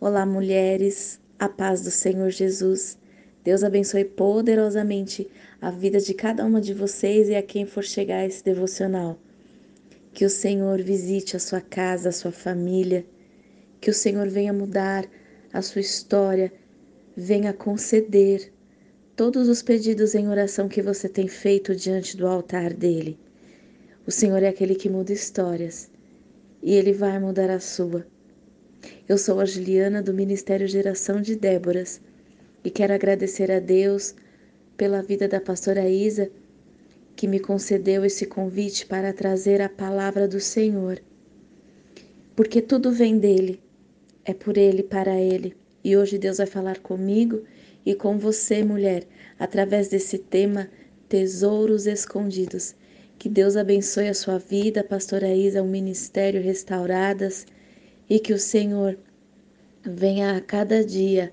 Olá, mulheres, a paz do Senhor Jesus. Deus abençoe poderosamente a vida de cada uma de vocês e a quem for chegar esse devocional. Que o Senhor visite a sua casa, a sua família, que o Senhor venha mudar a sua história, venha conceder todos os pedidos em oração que você tem feito diante do altar dele. O Senhor é aquele que muda histórias e ele vai mudar a sua. Eu sou a Juliana do Ministério Geração de Déboras e quero agradecer a Deus pela vida da pastora Isa, que me concedeu esse convite para trazer a palavra do Senhor. Porque tudo vem dele, é por ele, para ele. E hoje Deus vai falar comigo e com você, mulher, através desse tema Tesouros Escondidos. Que Deus abençoe a sua vida, pastora Isa, o ministério restauradas e que o Senhor venha a cada dia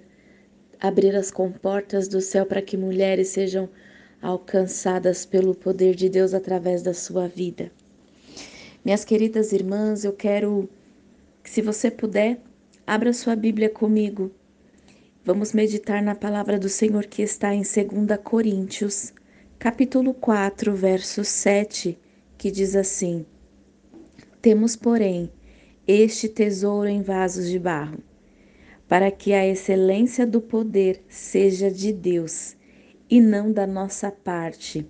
abrir as comportas do céu para que mulheres sejam alcançadas pelo poder de Deus através da sua vida. Minhas queridas irmãs, eu quero que, se você puder, abra sua Bíblia comigo. Vamos meditar na palavra do Senhor que está em 2 Coríntios, capítulo 4, verso 7, que diz assim: Temos, porém, este tesouro em vasos de barro, para que a excelência do poder seja de Deus e não da nossa parte.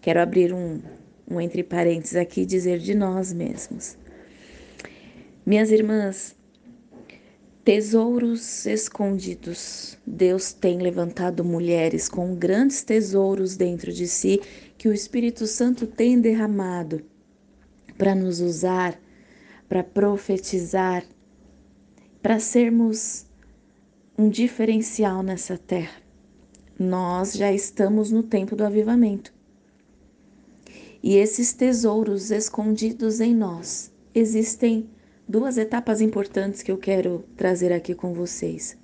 Quero abrir um, um entre parênteses aqui e dizer de nós mesmos. Minhas irmãs, tesouros escondidos. Deus tem levantado mulheres com grandes tesouros dentro de si que o Espírito Santo tem derramado para nos usar para profetizar, para sermos um diferencial nessa terra. Nós já estamos no tempo do avivamento. E esses tesouros escondidos em nós, existem duas etapas importantes que eu quero trazer aqui com vocês.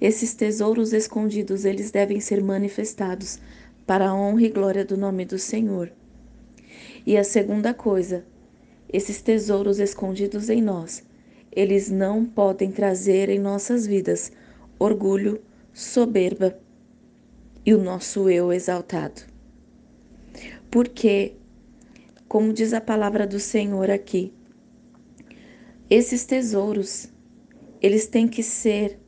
Esses tesouros escondidos, eles devem ser manifestados para a honra e glória do nome do Senhor. E a segunda coisa, esses tesouros escondidos em nós, eles não podem trazer em nossas vidas orgulho, soberba e o nosso eu exaltado. Porque, como diz a palavra do Senhor aqui, esses tesouros, eles têm que ser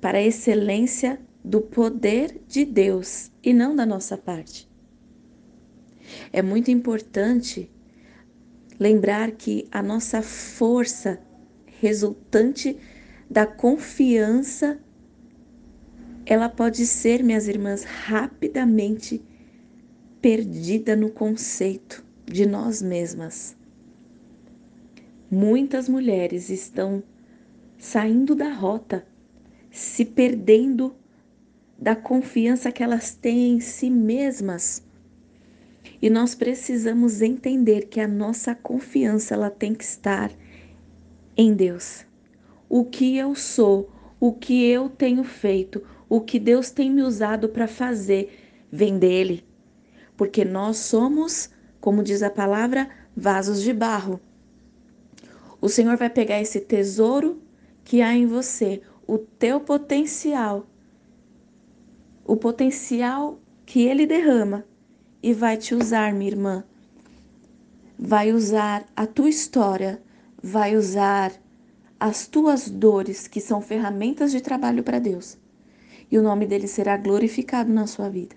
para a excelência do poder de Deus e não da nossa parte. É muito importante lembrar que a nossa força resultante da confiança ela pode ser, minhas irmãs, rapidamente perdida no conceito de nós mesmas. Muitas mulheres estão saindo da rota, se perdendo da confiança que elas têm em si mesmas e nós precisamos entender que a nossa confiança ela tem que estar em Deus. O que eu sou, o que eu tenho feito, o que Deus tem me usado para fazer, vem dele. Porque nós somos, como diz a palavra, vasos de barro. O Senhor vai pegar esse tesouro que há em você, o teu potencial, o potencial que ele derrama e vai te usar, minha irmã. Vai usar a tua história, vai usar as tuas dores, que são ferramentas de trabalho para Deus. E o nome dele será glorificado na sua vida.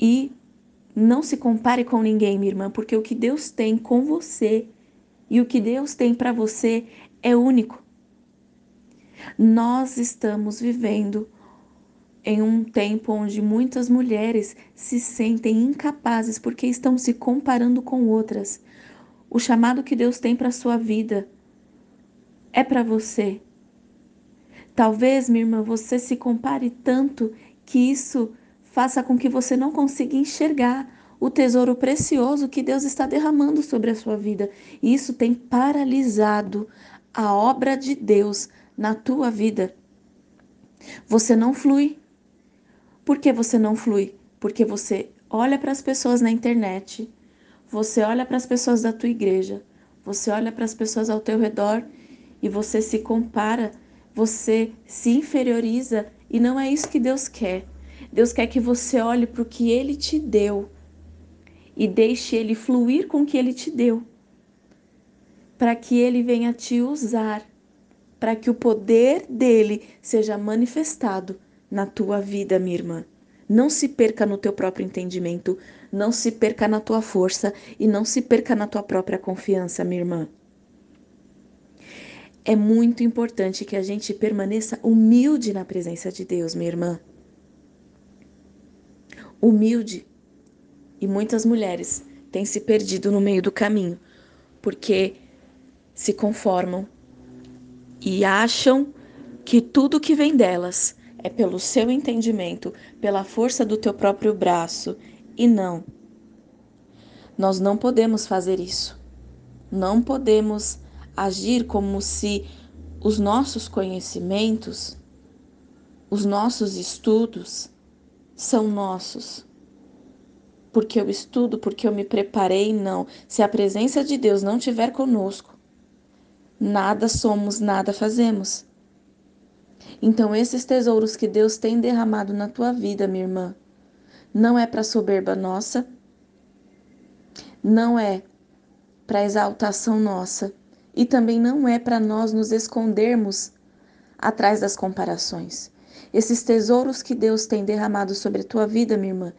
E não se compare com ninguém, minha irmã, porque o que Deus tem com você e o que Deus tem para você é único. Nós estamos vivendo em um tempo onde muitas mulheres se sentem incapazes porque estão se comparando com outras. O chamado que Deus tem para a sua vida é para você. Talvez, minha irmã, você se compare tanto que isso faça com que você não consiga enxergar o tesouro precioso que Deus está derramando sobre a sua vida. E isso tem paralisado a obra de Deus na tua vida. Você não flui, por que você não flui? Porque você olha para as pessoas na internet, você olha para as pessoas da tua igreja, você olha para as pessoas ao teu redor e você se compara, você se inferioriza e não é isso que Deus quer. Deus quer que você olhe para o que Ele te deu e deixe Ele fluir com o que Ele te deu, para que Ele venha te usar, para que o poder dele seja manifestado na tua vida, minha irmã. Não se perca no teu próprio entendimento, não se perca na tua força e não se perca na tua própria confiança, minha irmã. É muito importante que a gente permaneça humilde na presença de Deus, minha irmã. Humilde. E muitas mulheres têm se perdido no meio do caminho, porque se conformam e acham que tudo que vem delas é pelo seu entendimento, pela força do teu próprio braço, e não. Nós não podemos fazer isso. Não podemos agir como se os nossos conhecimentos, os nossos estudos são nossos. Porque eu estudo, porque eu me preparei, não. Se a presença de Deus não estiver conosco, nada somos, nada fazemos. Então, esses tesouros que Deus tem derramado na tua vida, minha irmã, não é para soberba nossa, não é para exaltação nossa, e também não é para nós nos escondermos atrás das comparações. Esses tesouros que Deus tem derramado sobre a tua vida, minha irmã,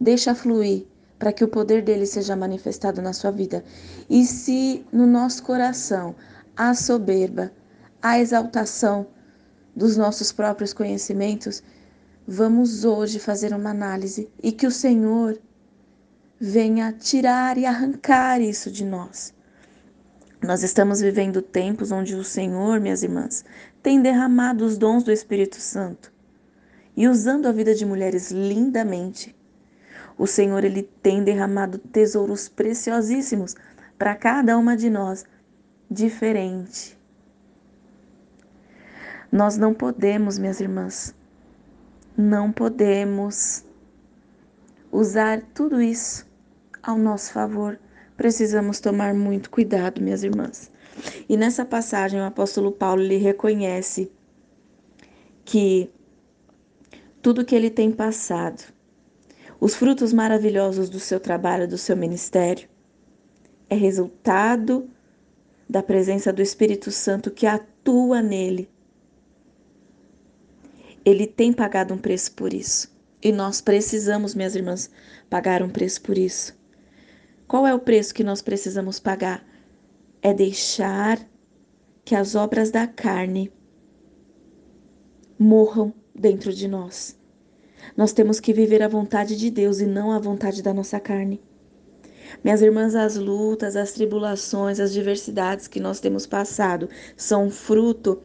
deixa fluir para que o poder dele seja manifestado na sua vida. E se no nosso coração há soberba, há exaltação dos nossos próprios conhecimentos, vamos hoje fazer uma análise e que o Senhor venha tirar e arrancar isso de nós. Nós estamos vivendo tempos onde o Senhor, minhas irmãs, tem derramado os dons do Espírito Santo e usando a vida de mulheres lindamente. O Senhor ele tem derramado tesouros preciosíssimos para cada uma de nós, diferente. Nós não podemos, minhas irmãs, não podemos usar tudo isso ao nosso favor precisamos tomar muito cuidado, minhas irmãs. E nessa passagem, o apóstolo Paulo lhe reconhece que tudo que ele tem passado, os frutos maravilhosos do seu trabalho, do seu ministério, é resultado da presença do Espírito Santo que atua nele. Ele tem pagado um preço por isso. E nós precisamos, minhas irmãs, pagar um preço por isso. Qual é o preço que nós precisamos pagar? É deixar que as obras da carne morram dentro de nós. Nós temos que viver a vontade de Deus e não a vontade da nossa carne. Minhas irmãs, as lutas, as tribulações, as diversidades que nós temos passado são fruto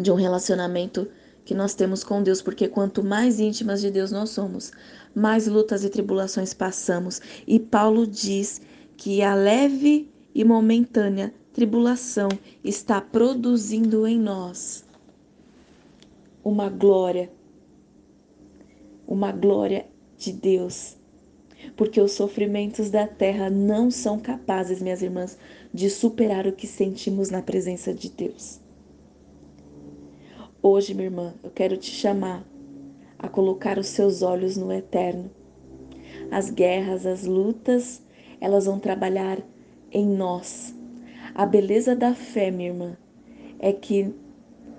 de um relacionamento que nós temos com Deus, porque quanto mais íntimas de Deus nós somos, mais lutas e tribulações passamos. E Paulo diz que a leve e momentânea tribulação está produzindo em nós uma glória, uma glória de Deus. Porque os sofrimentos da terra não são capazes, minhas irmãs, de superar o que sentimos na presença de Deus. Hoje, minha irmã, eu quero te chamar a colocar os seus olhos no eterno. As guerras, as lutas, elas vão trabalhar em nós. A beleza da fé, minha irmã, é que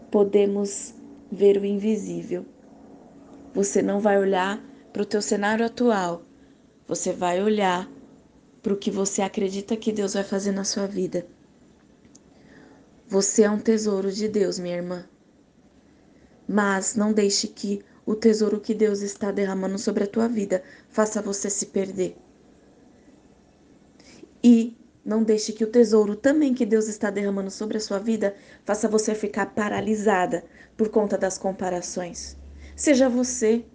podemos ver o invisível. Você não vai olhar para o teu cenário atual, você vai olhar para o que você acredita que Deus vai fazer na sua vida. Você é um tesouro de Deus, minha irmã. Mas não deixe que o tesouro que Deus está derramando sobre a tua vida faça você se perder. E não deixe que o tesouro também que Deus está derramando sobre a sua vida faça você ficar paralisada por conta das comparações. Seja você.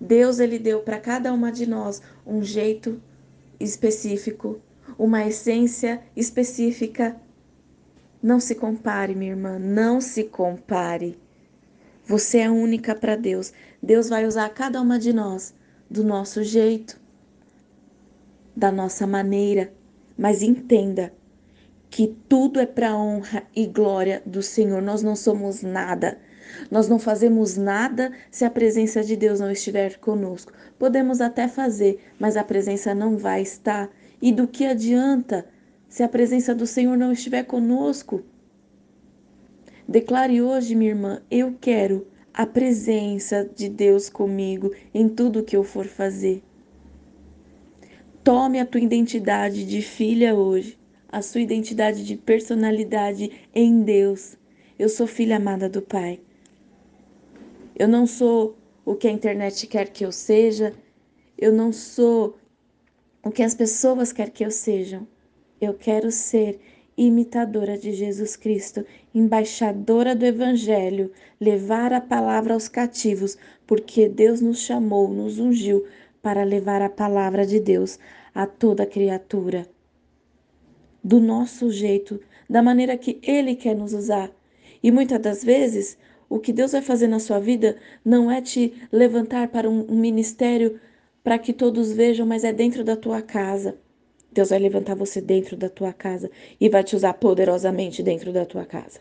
Deus ele deu para cada uma de nós um jeito específico, uma essência específica. Não se compare, minha irmã, não se compare. Você é única para Deus. Deus vai usar cada uma de nós do nosso jeito, da nossa maneira. Mas entenda que tudo é para honra e glória do Senhor. Nós não somos nada. Nós não fazemos nada se a presença de Deus não estiver conosco. Podemos até fazer, mas a presença não vai estar. E do que adianta se a presença do Senhor não estiver conosco? Declare hoje, minha irmã, eu quero a presença de Deus comigo em tudo que eu for fazer. Tome a tua identidade de filha hoje a sua identidade de personalidade em Deus. Eu sou filha amada do Pai. Eu não sou o que a internet quer que eu seja. Eu não sou o que as pessoas querem que eu seja. Eu quero ser imitadora de Jesus Cristo, embaixadora do Evangelho, levar a palavra aos cativos, porque Deus nos chamou, nos ungiu para levar a palavra de Deus a toda criatura do nosso jeito, da maneira que Ele quer nos usar. E muitas das vezes, o que Deus vai fazer na sua vida não é te levantar para um, ministério para que todos vejam, mas é dentro da tua casa. Deus vai levantar você dentro da tua casa e vai te usar poderosamente dentro da tua casa.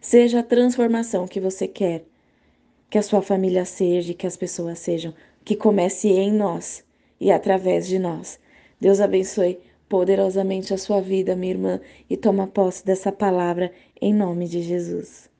Seja a transformação que você quer que a sua família seja, que as pessoas sejam, que comece em nós e através de nós. Deus abençoe poderosamente a sua vida, minha irmã, e toma posse dessa palavra em nome de Jesus.